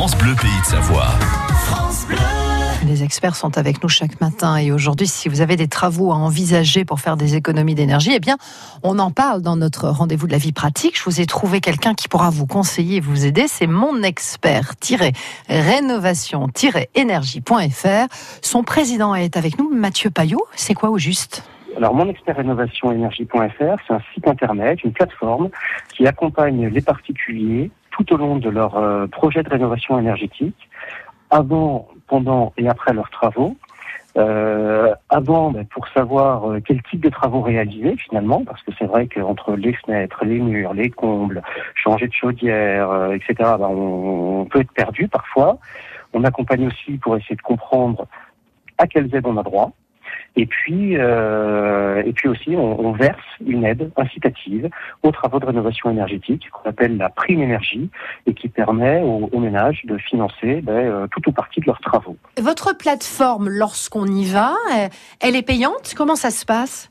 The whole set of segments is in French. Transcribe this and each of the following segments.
France Bleu Pays de Savoie. Les experts sont avec nous chaque matin et aujourd'hui, si vous avez des travaux à envisager pour faire des économies d'énergie, eh bien, on en parle dans notre rendez-vous de la vie pratique. Je vous ai trouvé quelqu'un qui pourra vous conseiller et vous aider. C'est mon expert-rénovation-énergie.fr. Son président est avec nous, Mathieu Payot. C'est quoi au juste? Alors, mon expert rénovation énergie.fr, c'est un site internet, une plateforme qui accompagne les particuliers tout au long de leur euh, projet de rénovation énergétique, avant, pendant et après leurs travaux. Euh, avant, ben, pour savoir euh, quel type de travaux réaliser finalement, parce que c'est vrai qu'entre les fenêtres, les murs, les combles, changer de chaudière, etc., ben, on, on peut être perdu parfois. On accompagne aussi pour essayer de comprendre à quelles aides on a droit. Et puis, euh, et puis aussi, on, on verse une aide incitative aux travaux de rénovation énergétique qu'on appelle la prime énergie et qui permet aux, aux ménages de financer ben, euh, tout ou partie de leurs travaux. Votre plateforme, lorsqu'on y va, euh, elle est payante? Comment ça se passe?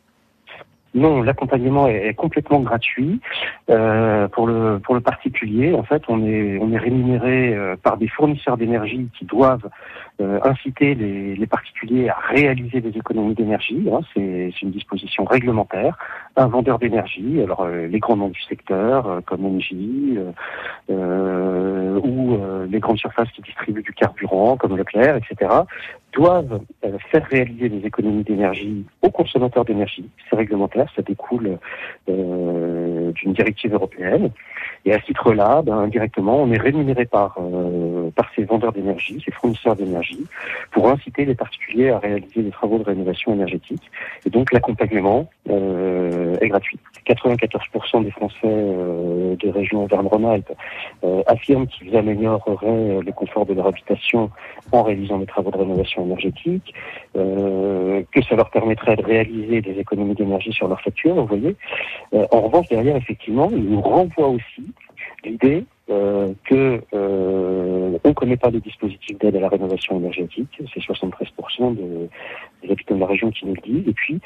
Non, l'accompagnement est, complètement gratuit euh, pour le pour le particulier. En fait, on est on est rémunéré euh, par des fournisseurs d'énergie qui doivent euh, inciter les, particuliers à réaliser des économies d'énergie. Hein, c'est une disposition réglementaire. Un vendeur d'énergie, alors les grands noms du secteur comme Engie ou les grandes surfaces qui distribuent du carburant comme Leclerc, etc., doivent euh, faire réaliser des économies d'énergie aux consommateurs d'énergie. C'est réglementaire, ça découle euh, d'une directive européenne. Et à ce titre-là, ben, indirectement, on est rémunéré par, euh, par ces vendeurs d'énergie, ces fournisseurs d'énergie, pour inciter les particuliers à réaliser des travaux de rénovation énergétique. Et donc l'accompagnement euh, est gratuit. 94% des Français euh, de région Auvergne-Rhône-Alpes euh, affirment qu'ils amélioreraient le confort de leur habitation en réalisant des travaux de rénovation énergétique, que ça leur permettrait de réaliser des économies d'énergie sur leur facture, vous voyez. En revanche, derrière, effectivement, il nous renvoie aussi l'idée que on ne connaît pas les dispositifs d'aide à la rénovation énergétique, c'est 73% de, des habitants de la région qui nous le disent, et puis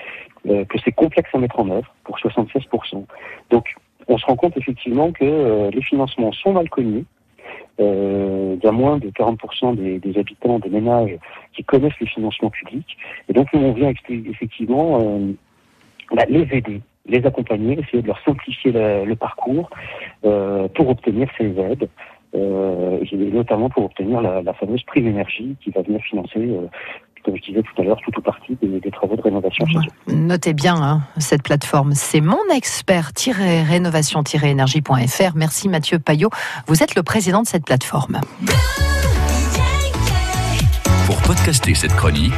euh, que c'est complexe à mettre en œuvre pour 76%. Donc, on se rend compte effectivement que euh, les financements sont mal connus, euh, il y a moins de 40% des, habitants, des ménages qui connaissent les financements publics. Et donc, on vient effectivement bah, les aider, les accompagner, essayer de leur simplifier le, parcours pour obtenir ces aides. Euh, et notamment pour obtenir la, la, fameuse prime énergie qui va venir financer euh, comme je disais tout à l'heure, tout ou partie des, des, travaux de rénovation chez eux. Notez bien hein, cette plateforme. C'est mon expert-rénovation-énergie.fr. Merci Mathieu Payot. Vous êtes le président de cette plateforme. Pour podcaster cette chronique.